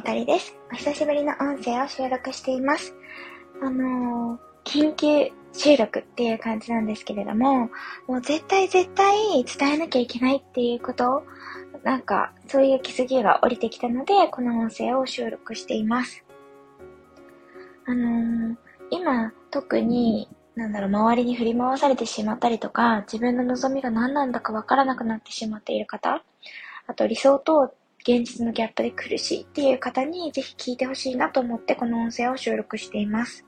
ゆかりです。お久しぶりの音声を収録しています。あのー、緊急収録っていう感じなんですけれども、もう絶対絶対伝えなきゃいけないっていうことなんか、そういう気づきが降りてきたので、この音声を収録しています。あのー、今、特に、なんだろう、周りに振り回されてしまったりとか、自分の望みが何なんだかわからなくなってしまっている方、あと理想と現実のギャップで苦しいっていう方にぜひ聞いてほしいなと思ってこの音声を収録しています。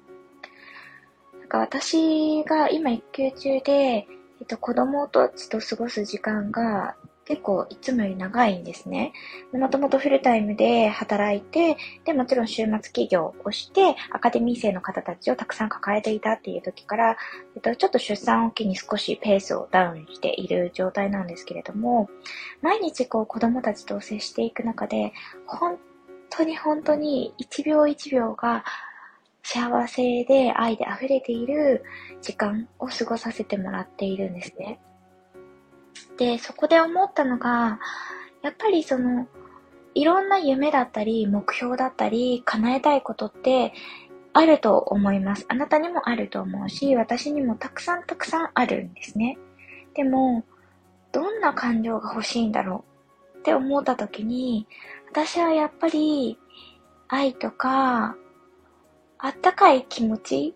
なんか私が今育休中で、えっと、子供たちと過ごす時間が結構いつもより長いんですね。もともとフルタイムで働いて、で、もちろん週末企業をして、アカデミー生の方たちをたくさん抱えていたっていう時から、えっと、ちょっと出産を機に少しペースをダウンしている状態なんですけれども、毎日こう子供たちと接していく中で、本当に本当に一秒一秒が幸せで愛で溢れている時間を過ごさせてもらっているんですね。で、そこで思ったのが、やっぱりその、いろんな夢だったり、目標だったり、叶えたいことって、あると思います。あなたにもあると思うし、私にもたくさんたくさんあるんですね。でも、どんな感情が欲しいんだろう？って思った時に、私はやっぱり、愛とか、あったかい気持ち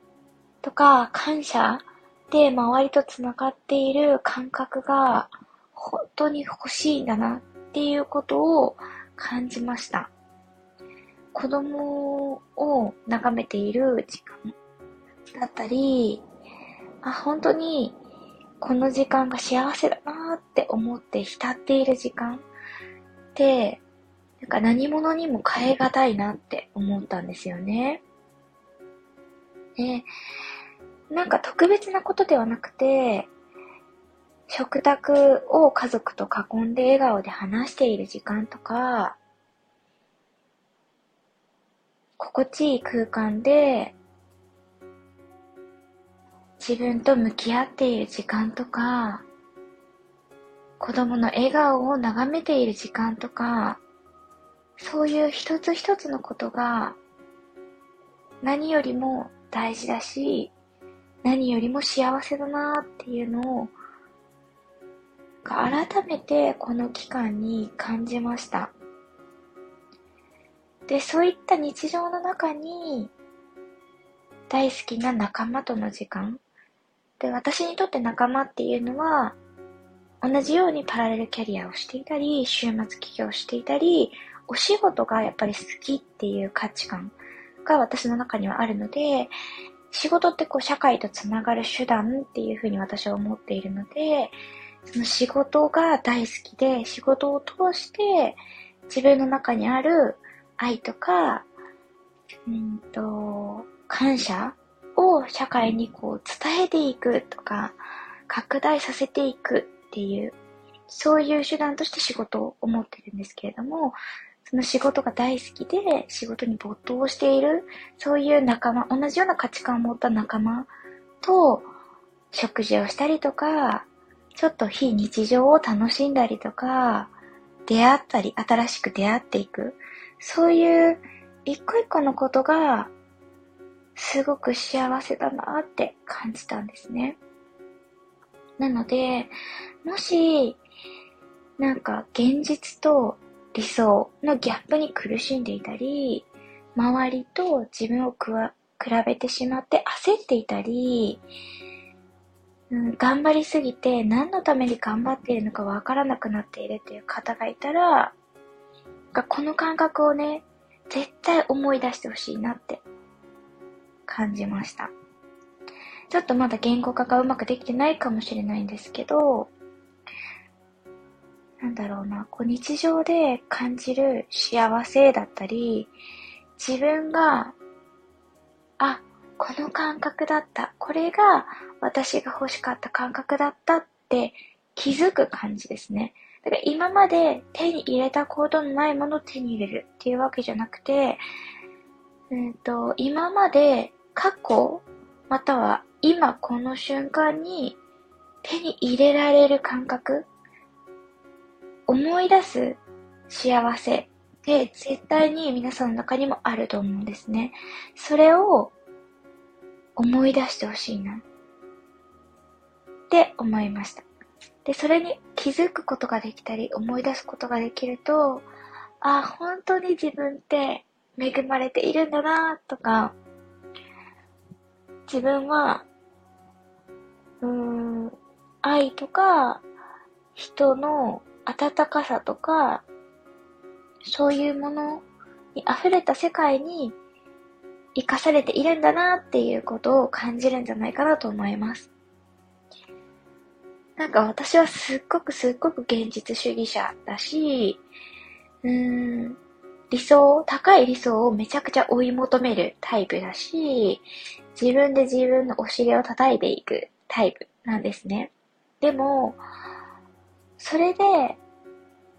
とか、感謝で周りと繋がっている感覚が、本当に欲しいんだなっていうことを感じました。子供を眺めている時間だったり、あ、本当にこの時間が幸せだなって思って浸っている時間って、なんか何者にも変え難いなって思ったんですよね。で、なんか特別なことではなくて、食卓を家族と囲んで笑顔で話している時間とか、心地いい空間で自分と向き合っている時間とか、子供の笑顔を眺めている時間とか、そういう一つ一つのことが何よりも大事だし、何よりも幸せだなっていうのを改めてこの期間に感じました。で、そういった日常の中に、大好きな仲間との時間。で、私にとって仲間っていうのは、同じようにパラレルキャリアをしていたり、週末起業していたり、お仕事がやっぱり好きっていう価値観が私の中にはあるので、仕事ってこう社会とつながる手段っていうふうに私は思っているので、その仕事が大好きで、仕事を通して自分の中にある愛とか、うんと、感謝を社会にこう伝えていくとか、拡大させていくっていう、そういう手段として仕事を思ってるんですけれども、その仕事が大好きで仕事に没頭している、そういう仲間、同じような価値観を持った仲間と食事をしたりとか、ちょっと非日常を楽しんだりとか、出会ったり、新しく出会っていく。そういう一個一個のことが、すごく幸せだなって感じたんですね。なので、もし、なんか現実と理想のギャップに苦しんでいたり、周りと自分を比べてしまって焦っていたり、うん、頑張りすぎて何のために頑張っているのかわからなくなっているっていう方がいたら、この感覚をね、絶対思い出してほしいなって感じました。ちょっとまだ言語化がうまくできてないかもしれないんですけど、なんだろうな、こう日常で感じる幸せだったり、自分が、あ、この感覚だった。これが私が欲しかった感覚だったって気づく感じですね。だから今まで手に入れたことのないものを手に入れるっていうわけじゃなくて、うんと、今まで過去、または今この瞬間に手に入れられる感覚、思い出す幸せ、で、絶対に皆さんの中にもあると思うんですね。それを思い出してほしいな。って思いました。で、それに気づくことができたり、思い出すことができると、あ、本当に自分って恵まれているんだなとか、自分は、うーん、愛とか、人の温かさとか、そういうものに溢れた世界に生かされているんだなっていうことを感じるんじゃないかなと思います。なんか私はすっごくすっごく現実主義者だし、うーん、理想、高い理想をめちゃくちゃ追い求めるタイプだし、自分で自分のお尻を叩いていくタイプなんですね。でも、それで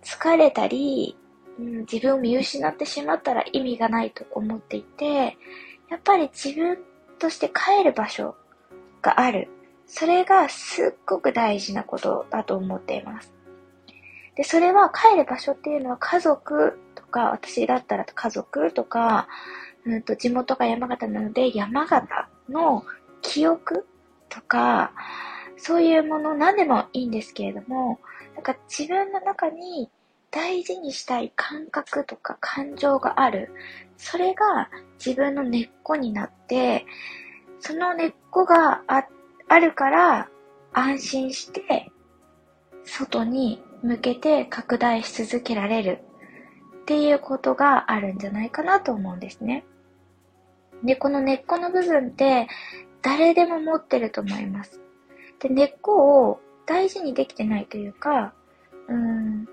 疲れたり、うん、自分を見失ってしまったら意味がないと思っていて、やっぱり自分として帰る場所がある。それがすっごく大事なことだと思っています。で、それは帰る場所っていうのは家族とか、私だったら家族とか、うんと地元が山形なので山形の記憶とか、そういうもの何でもいいんですけれども、なんか自分の中に大事にしたい感覚とか感情がある。それが自分の根っこになって、その根っこがああるから安心して外に向けて拡大し続けられるっていうことがあるんじゃないかなと思うんですね。で、この根っこの部分って誰でも持ってると思います。で、根っこを大事にできてないというか、うん、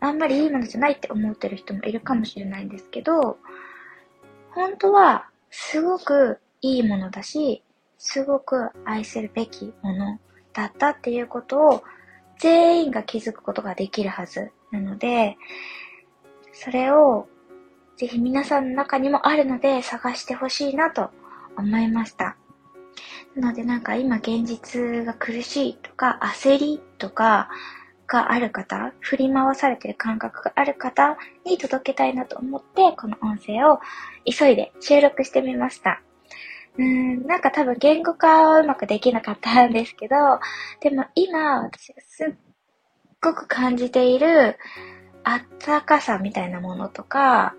あんまりいいものじゃないって思ってる人もいるかもしれないんですけど、本当はすごくいいものだし、すごく愛するべきものだったっていうことを全員が気づくことができるはずなので、それをぜひ皆さんの中にもあるので探してほしいなと思いました。なのでなんか今現実が苦しいとか焦りとかがある方、振り回されてる感覚がある方に届けたいなと思ってこの音声を急いで収録してみました。うん、なんか多分言語化はうまくできなかったんですけど、でも今私がすっごく感じているあったかさみたいなものとか、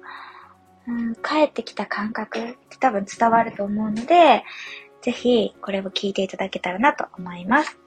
うん、帰ってきた感覚って多分伝わると思うので、ぜひこれを聞いていただけたらなと思います。